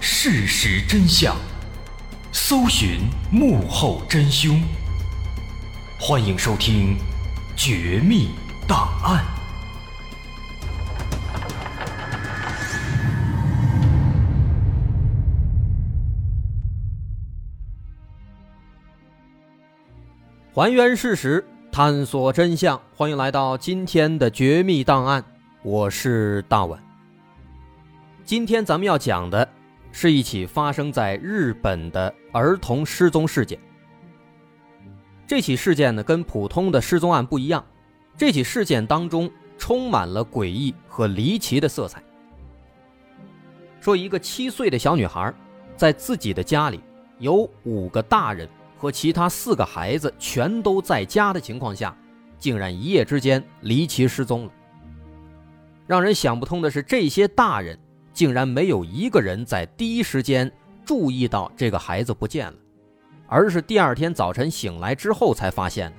事实真相，搜寻幕后真凶。欢迎收听《绝密档案》，还原事实，探索真相。欢迎来到今天的《绝密档案》，我是大碗。今天咱们要讲的是一起发生在日本的儿童失踪事件。这起事件呢，跟普通的失踪案不一样，这起事件当中充满了诡异和离奇的色彩。说一个七岁的小女孩，在自己的家里有五个大人和其他四个孩子全都在家的情况下，竟然一夜之间离奇失踪了。让人想不通的是，这些大人。竟然没有一个人在第一时间注意到这个孩子不见了，而是第二天早晨醒来之后才发现的。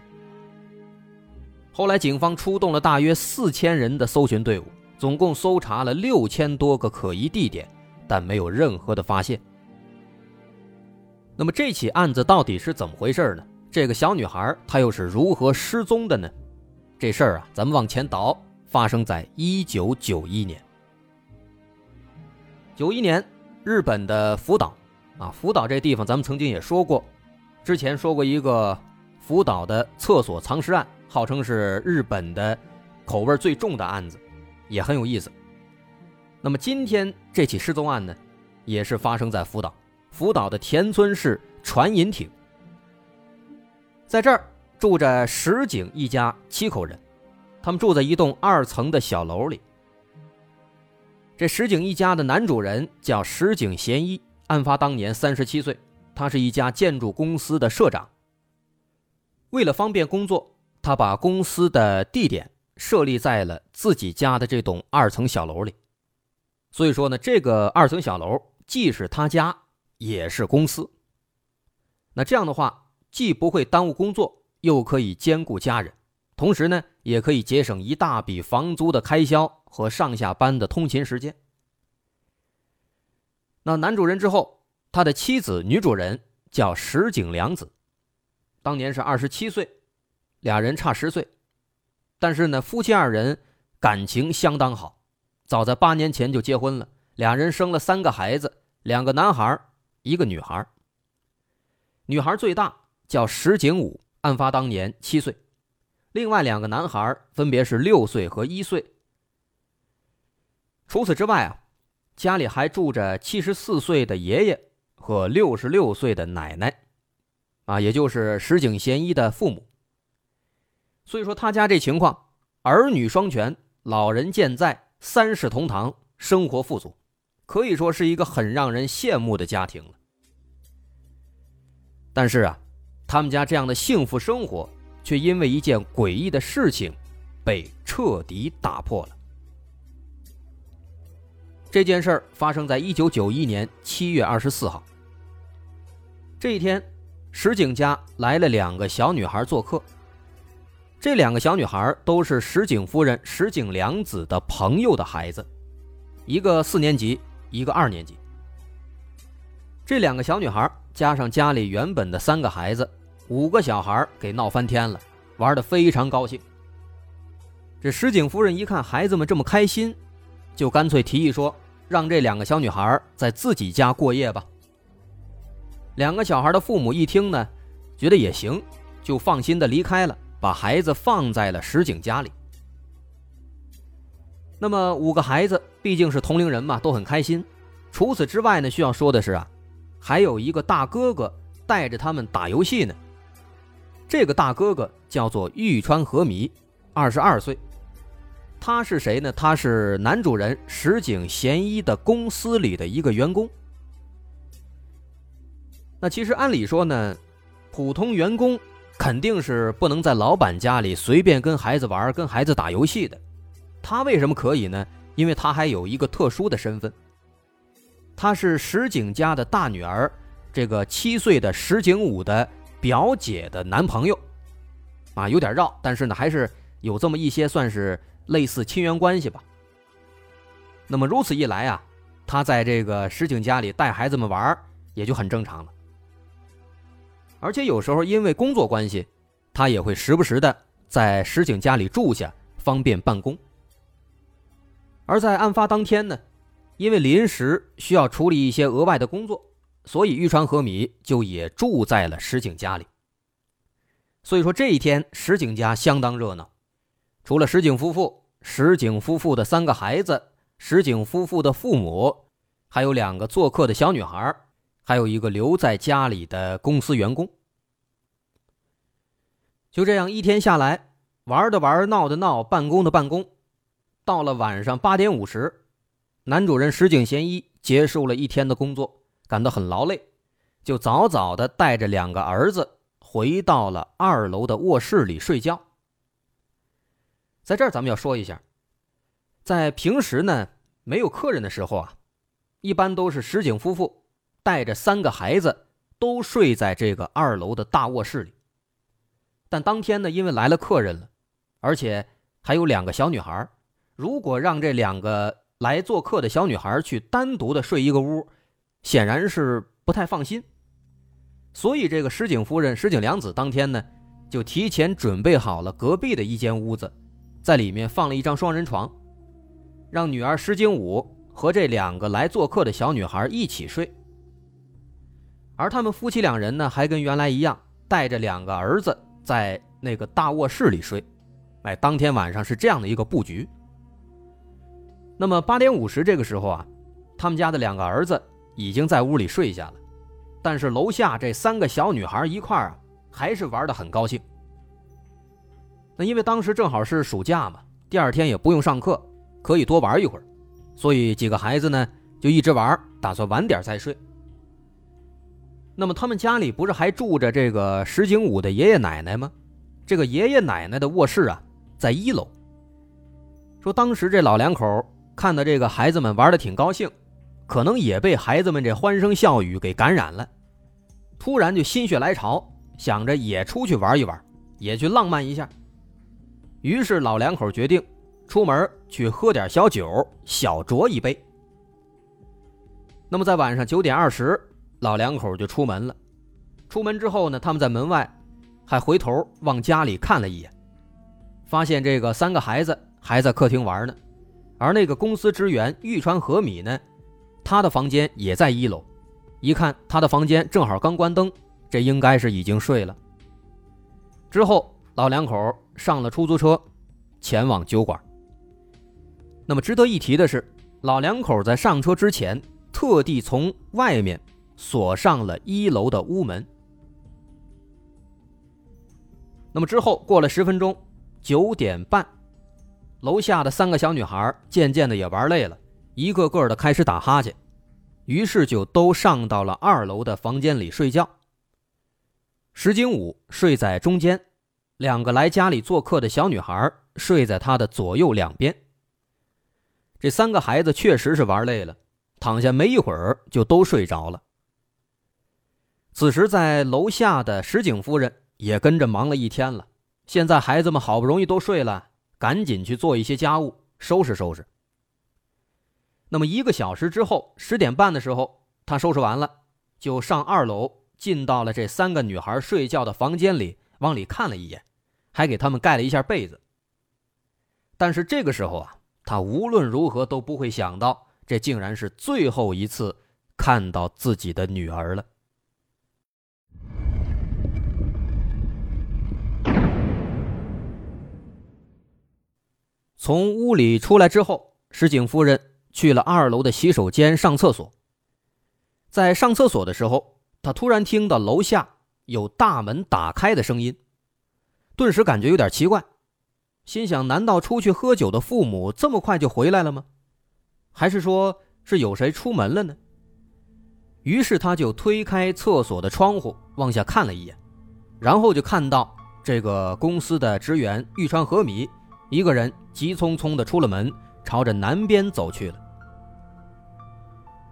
后来警方出动了大约四千人的搜寻队伍，总共搜查了六千多个可疑地点，但没有任何的发现。那么这起案子到底是怎么回事呢？这个小女孩她又是如何失踪的呢？这事儿啊，咱们往前倒，发生在一九九一年。九一年，日本的福岛，啊，福岛这地方咱们曾经也说过，之前说过一个福岛的厕所藏尸案，号称是日本的口味最重的案子，也很有意思。那么今天这起失踪案呢，也是发生在福岛，福岛的田村市船引町，在这儿住着石井一家七口人，他们住在一栋二层的小楼里。这石井一家的男主人叫石井贤一，案发当年三十七岁，他是一家建筑公司的社长。为了方便工作，他把公司的地点设立在了自己家的这栋二层小楼里。所以说呢，这个二层小楼既是他家，也是公司。那这样的话，既不会耽误工作，又可以兼顾家人，同时呢，也可以节省一大笔房租的开销。和上下班的通勤时间。那男主人之后，他的妻子女主人叫石井良子，当年是二十七岁，俩人差十岁，但是呢，夫妻二人感情相当好，早在八年前就结婚了，俩人生了三个孩子，两个男孩，一个女孩。女孩最大叫石井武，案发当年七岁，另外两个男孩分别是六岁和一岁。除此之外啊，家里还住着七十四岁的爷爷和六十六岁的奶奶，啊，也就是石井贤一的父母。所以说他家这情况，儿女双全，老人健在，三世同堂，生活富足，可以说是一个很让人羡慕的家庭了。但是啊，他们家这样的幸福生活，却因为一件诡异的事情，被彻底打破了。这件事儿发生在一九九一年七月二十四号。这一天，石井家来了两个小女孩做客。这两个小女孩都是石井夫人石井良子的朋友的孩子，一个四年级，一个二年级。这两个小女孩加上家里原本的三个孩子，五个小孩给闹翻天了，玩的非常高兴。这石井夫人一看孩子们这么开心。就干脆提议说，让这两个小女孩在自己家过夜吧。两个小孩的父母一听呢，觉得也行，就放心的离开了，把孩子放在了石井家里。那么五个孩子毕竟是同龄人嘛，都很开心。除此之外呢，需要说的是啊，还有一个大哥哥带着他们打游戏呢。这个大哥哥叫做玉川和弥，二十二岁。他是谁呢？他是男主人石井贤一的公司里的一个员工。那其实按理说呢，普通员工肯定是不能在老板家里随便跟孩子玩、跟孩子打游戏的。他为什么可以呢？因为他还有一个特殊的身份，他是石井家的大女儿，这个七岁的石井武的表姐的男朋友。啊，有点绕，但是呢，还是有这么一些算是。类似亲缘关系吧。那么如此一来啊，他在这个石井家里带孩子们玩也就很正常了。而且有时候因为工作关系，他也会时不时的在石井家里住下，方便办公。而在案发当天呢，因为临时需要处理一些额外的工作，所以玉川和米就也住在了石井家里。所以说这一天石井家相当热闹，除了石井夫妇、石井夫妇的三个孩子。石井夫妇的父母，还有两个做客的小女孩，还有一个留在家里的公司员工。就这样一天下来，玩的玩，闹的闹，办公的办公。到了晚上八点五十，男主人石井贤一结束了一天的工作，感到很劳累，就早早的带着两个儿子回到了二楼的卧室里睡觉。在这儿，咱们要说一下。在平时呢，没有客人的时候啊，一般都是石井夫妇带着三个孩子都睡在这个二楼的大卧室里。但当天呢，因为来了客人了，而且还有两个小女孩，如果让这两个来做客的小女孩去单独的睡一个屋，显然是不太放心。所以这个石井夫人、石井良子当天呢，就提前准备好了隔壁的一间屋子，在里面放了一张双人床。让女儿石井武和这两个来做客的小女孩一起睡，而他们夫妻两人呢，还跟原来一样，带着两个儿子在那个大卧室里睡。哎，当天晚上是这样的一个布局。那么八点五十这个时候啊，他们家的两个儿子已经在屋里睡下了，但是楼下这三个小女孩一块儿啊，还是玩的很高兴。那因为当时正好是暑假嘛，第二天也不用上课。可以多玩一会儿，所以几个孩子呢就一直玩，打算晚点再睡。那么他们家里不是还住着这个石井武的爷爷奶奶吗？这个爷爷奶奶的卧室啊在一楼。说当时这老两口看到这个孩子们玩的挺高兴，可能也被孩子们这欢声笑语给感染了，突然就心血来潮，想着也出去玩一玩，也去浪漫一下。于是老两口决定。出门去喝点小酒，小酌一杯。那么在晚上九点二十，老两口就出门了。出门之后呢，他们在门外还回头往家里看了一眼，发现这个三个孩子还在客厅玩呢，而那个公司职员玉川和米呢，他的房间也在一楼。一看他的房间正好刚关灯，这应该是已经睡了。之后老两口上了出租车，前往酒馆。那么值得一提的是，老两口在上车之前，特地从外面锁上了一楼的屋门。那么之后过了十分钟，九点半，楼下的三个小女孩渐渐的也玩累了，一个个的开始打哈欠，于是就都上到了二楼的房间里睡觉。石井武睡在中间，两个来家里做客的小女孩睡在他的左右两边。这三个孩子确实是玩累了，躺下没一会儿就都睡着了。此时，在楼下的石井夫人也跟着忙了一天了。现在孩子们好不容易都睡了，赶紧去做一些家务，收拾收拾。那么一个小时之后，十点半的时候，他收拾完了，就上二楼，进到了这三个女孩睡觉的房间里，往里看了一眼，还给他们盖了一下被子。但是这个时候啊。他无论如何都不会想到，这竟然是最后一次看到自己的女儿了。从屋里出来之后，石井夫人去了二楼的洗手间上厕所。在上厕所的时候，他突然听到楼下有大门打开的声音，顿时感觉有点奇怪。心想：难道出去喝酒的父母这么快就回来了吗？还是说是有谁出门了呢？于是他就推开厕所的窗户，往下看了一眼，然后就看到这个公司的职员玉川和米一个人急匆匆的出了门，朝着南边走去了。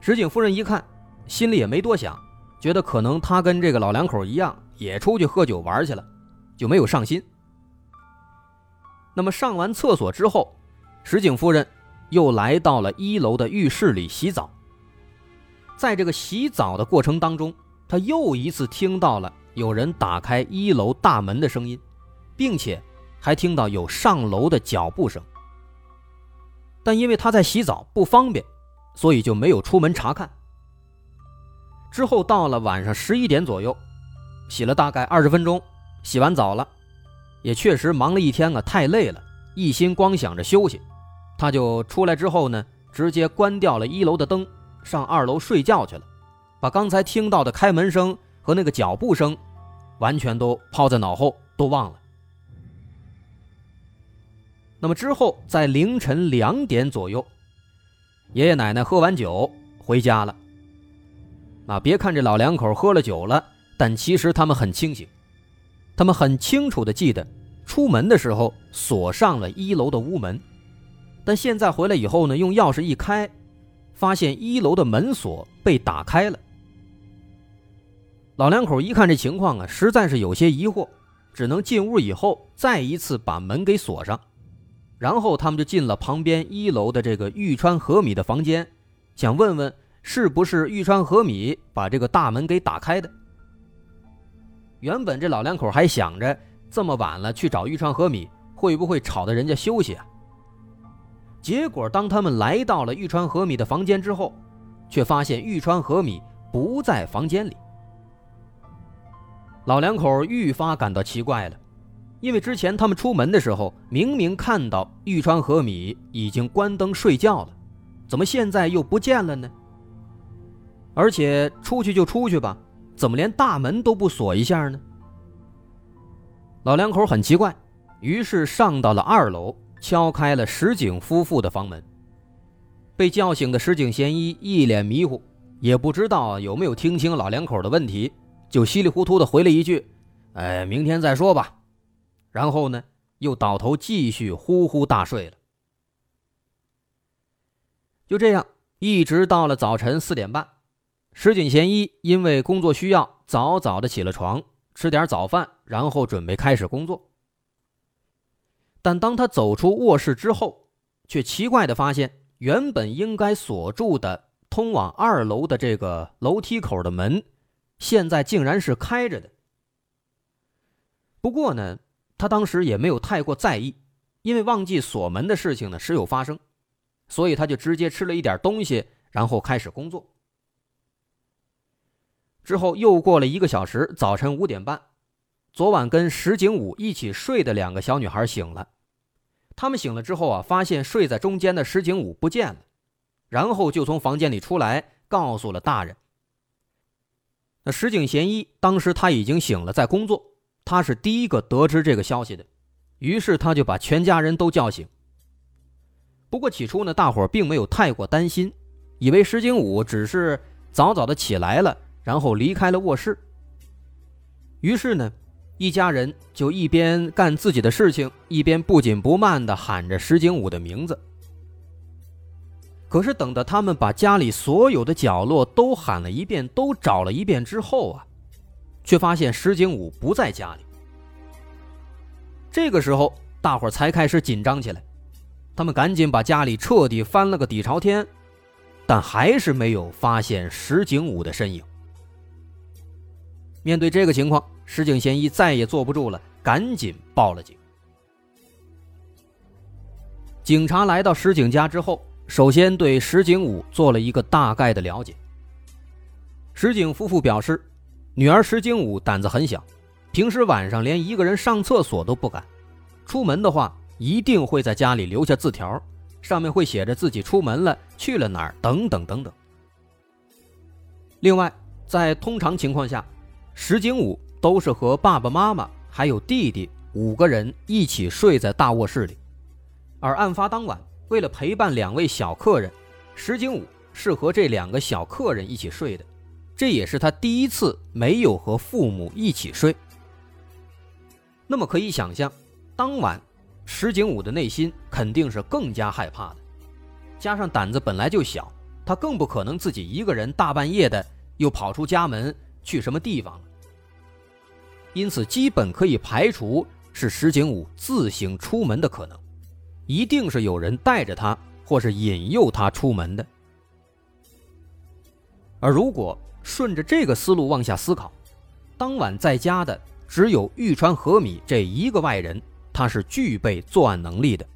石井夫人一看，心里也没多想，觉得可能他跟这个老两口一样，也出去喝酒玩去了，就没有上心。那么上完厕所之后，石井夫人又来到了一楼的浴室里洗澡，在这个洗澡的过程当中，她又一次听到了有人打开一楼大门的声音，并且还听到有上楼的脚步声。但因为她在洗澡不方便，所以就没有出门查看。之后到了晚上十一点左右，洗了大概二十分钟，洗完澡了，也确实忙了一天啊，太累了，一心光想着休息，他就出来之后呢，直接关掉了一楼的灯，上二楼睡觉去了，把刚才听到的开门声和那个脚步声，完全都抛在脑后，都忘了。那么之后在凌晨两点左右，爷爷奶奶喝完酒回家了。啊，别看这老两口喝了酒了，但其实他们很清醒，他们很清楚的记得，出门的时候锁上了一楼的屋门，但现在回来以后呢，用钥匙一开，发现一楼的门锁被打开了。老两口一看这情况啊，实在是有些疑惑，只能进屋以后再一次把门给锁上，然后他们就进了旁边一楼的这个玉川和米的房间，想问问。是不是玉川和米把这个大门给打开的？原本这老两口还想着这么晚了去找玉川和米会不会吵得人家休息啊？结果当他们来到了玉川和米的房间之后，却发现玉川和米不在房间里。老两口愈发感到奇怪了，因为之前他们出门的时候明明看到玉川和米已经关灯睡觉了，怎么现在又不见了呢？而且出去就出去吧，怎么连大门都不锁一下呢？老两口很奇怪，于是上到了二楼，敲开了石井夫妇的房门。被叫醒的石井贤一一脸迷糊，也不知道有没有听清老两口的问题，就稀里糊涂的回了一句：“哎，明天再说吧。”然后呢，又倒头继续呼呼大睡了。就这样，一直到了早晨四点半。石井贤一因为工作需要，早早的起了床，吃点早饭，然后准备开始工作。但当他走出卧室之后，却奇怪的发现，原本应该锁住的通往二楼的这个楼梯口的门，现在竟然是开着的。不过呢，他当时也没有太过在意，因为忘记锁门的事情呢时有发生，所以他就直接吃了一点东西，然后开始工作。之后又过了一个小时，早晨五点半，昨晚跟石井武一起睡的两个小女孩醒了。他们醒了之后啊，发现睡在中间的石井武不见了，然后就从房间里出来，告诉了大人。那石井贤一当时他已经醒了，在工作，他是第一个得知这个消息的，于是他就把全家人都叫醒。不过起初呢，大伙并没有太过担心，以为石井武只是早早的起来了。然后离开了卧室。于是呢，一家人就一边干自己的事情，一边不紧不慢地喊着石井武的名字。可是等到他们把家里所有的角落都喊了一遍，都找了一遍之后啊，却发现石井武不在家里。这个时候，大伙才开始紧张起来，他们赶紧把家里彻底翻了个底朝天，但还是没有发现石井武的身影。面对这个情况，石井贤一再也坐不住了，赶紧报了警。警察来到石井家之后，首先对石井武做了一个大概的了解。石井夫妇表示，女儿石井武胆子很小，平时晚上连一个人上厕所都不敢，出门的话一定会在家里留下字条，上面会写着自己出门了、去了哪儿等等等等。另外，在通常情况下，石井武都是和爸爸妈妈还有弟弟五个人一起睡在大卧室里，而案发当晚，为了陪伴两位小客人，石井武是和这两个小客人一起睡的，这也是他第一次没有和父母一起睡。那么可以想象，当晚石井武的内心肯定是更加害怕的，加上胆子本来就小，他更不可能自己一个人大半夜的又跑出家门去什么地方了。因此，基本可以排除是石井武自行出门的可能，一定是有人带着他，或是引诱他出门的。而如果顺着这个思路往下思考，当晚在家的只有玉川和米这一个外人，他是具备作案能力的，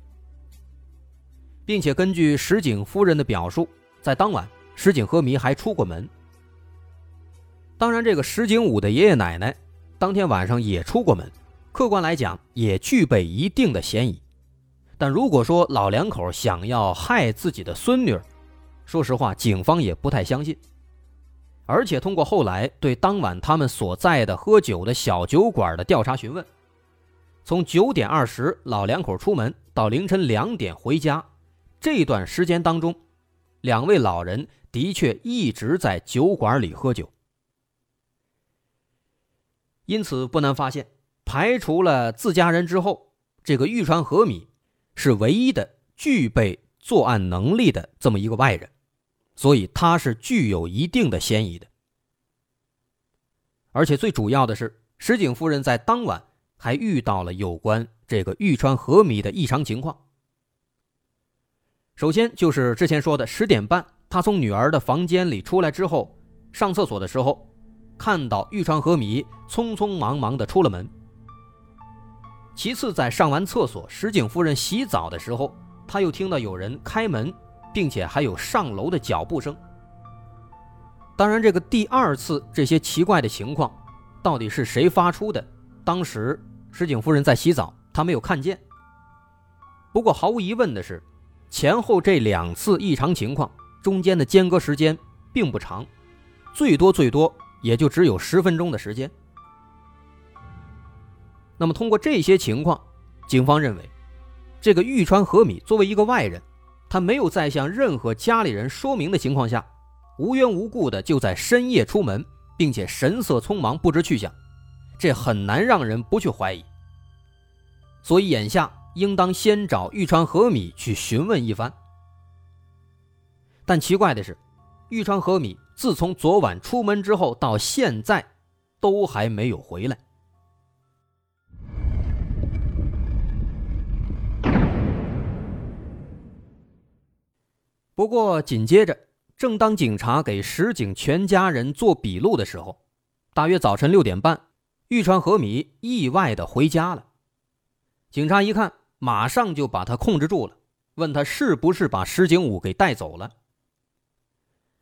并且根据石井夫人的表述，在当晚石井和米还出过门。当然，这个石井武的爷爷奶奶当天晚上也出过门，客观来讲也具备一定的嫌疑。但如果说老两口想要害自己的孙女，说实话，警方也不太相信。而且通过后来对当晚他们所在的喝酒的小酒馆的调查询问，从九点二十老两口出门到凌晨两点回家，这段时间当中，两位老人的确一直在酒馆里喝酒。因此不难发现，排除了自家人之后，这个玉川和米是唯一的具备作案能力的这么一个外人。所以他是具有一定的嫌疑的，而且最主要的是，石井夫人在当晚还遇到了有关这个玉川和米的异常情况。首先就是之前说的十点半，她从女儿的房间里出来之后，上厕所的时候，看到玉川和米匆匆忙忙的出了门。其次，在上完厕所，石井夫人洗澡的时候，她又听到有人开门。并且还有上楼的脚步声。当然，这个第二次这些奇怪的情况，到底是谁发出的？当时石井夫人在洗澡，她没有看见。不过毫无疑问的是，前后这两次异常情况中间的间隔时间并不长，最多最多也就只有十分钟的时间。那么通过这些情况，警方认为，这个玉川和米作为一个外人。他没有在向任何家里人说明的情况下，无缘无故的就在深夜出门，并且神色匆忙，不知去向，这很难让人不去怀疑。所以眼下应当先找玉川和米去询问一番。但奇怪的是，玉川和米自从昨晚出门之后到现在，都还没有回来。不过，紧接着，正当警察给石井全家人做笔录的时候，大约早晨六点半，玉川和米意外的回家了。警察一看，马上就把他控制住了，问他是不是把石井武给带走了。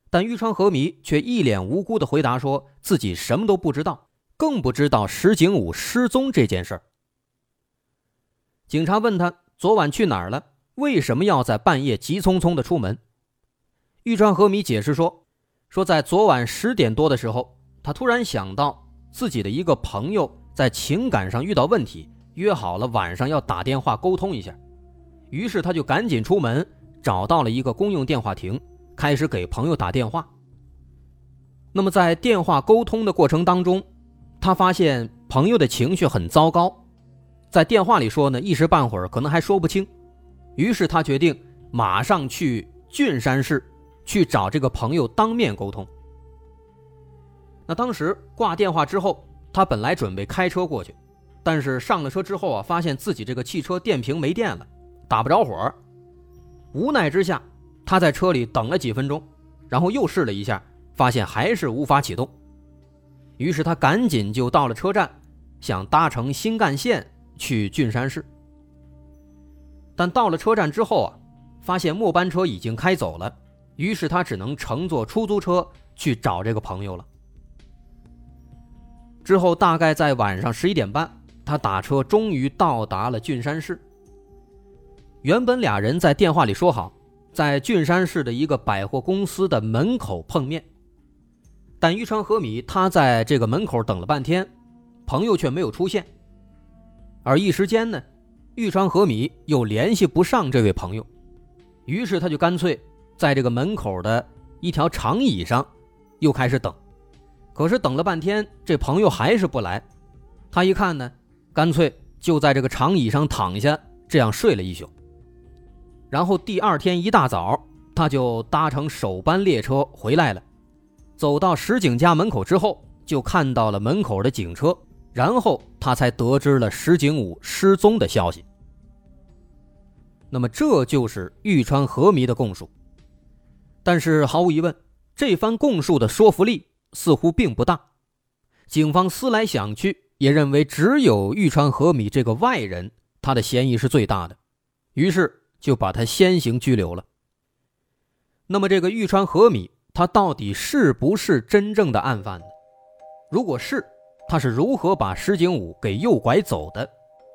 但玉川和米却一脸无辜的回答说自己什么都不知道，更不知道石井武失踪这件事儿。警察问他昨晚去哪儿了，为什么要在半夜急匆匆的出门？玉川和米解释说：“说在昨晚十点多的时候，他突然想到自己的一个朋友在情感上遇到问题，约好了晚上要打电话沟通一下。于是他就赶紧出门，找到了一个公用电话亭，开始给朋友打电话。那么在电话沟通的过程当中，他发现朋友的情绪很糟糕，在电话里说呢，一时半会儿可能还说不清。于是他决定马上去郡山市。”去找这个朋友当面沟通。那当时挂电话之后，他本来准备开车过去，但是上了车之后啊，发现自己这个汽车电瓶没电了，打不着火。无奈之下，他在车里等了几分钟，然后又试了一下，发现还是无法启动。于是他赶紧就到了车站，想搭乘新干线去郡山市。但到了车站之后啊，发现末班车已经开走了。于是他只能乘坐出租车去找这个朋友了。之后大概在晚上十一点半，他打车终于到达了郡山市。原本俩人在电话里说好，在郡山市的一个百货公司的门口碰面，但玉川和米他在这个门口等了半天，朋友却没有出现。而一时间呢，玉川和米又联系不上这位朋友，于是他就干脆。在这个门口的一条长椅上，又开始等，可是等了半天，这朋友还是不来。他一看呢，干脆就在这个长椅上躺下，这样睡了一宿。然后第二天一大早，他就搭乘首班列车回来了。走到石井家门口之后，就看到了门口的警车，然后他才得知了石井武失踪的消息。那么，这就是玉川和弥的供述。但是毫无疑问，这番供述的说服力似乎并不大。警方思来想去，也认为只有玉川和米这个外人，他的嫌疑是最大的，于是就把他先行拘留了。那么，这个玉川和米，他到底是不是真正的案犯呢？如果是，他是如何把石井武给诱拐走的？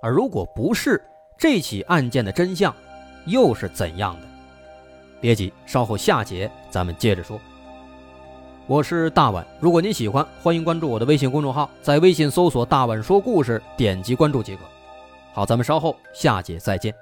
而如果不是，这起案件的真相又是怎样的？别急，稍后下节咱们接着说。我是大碗，如果您喜欢，欢迎关注我的微信公众号，在微信搜索“大碗说故事”，点击关注即可。好，咱们稍后下节再见。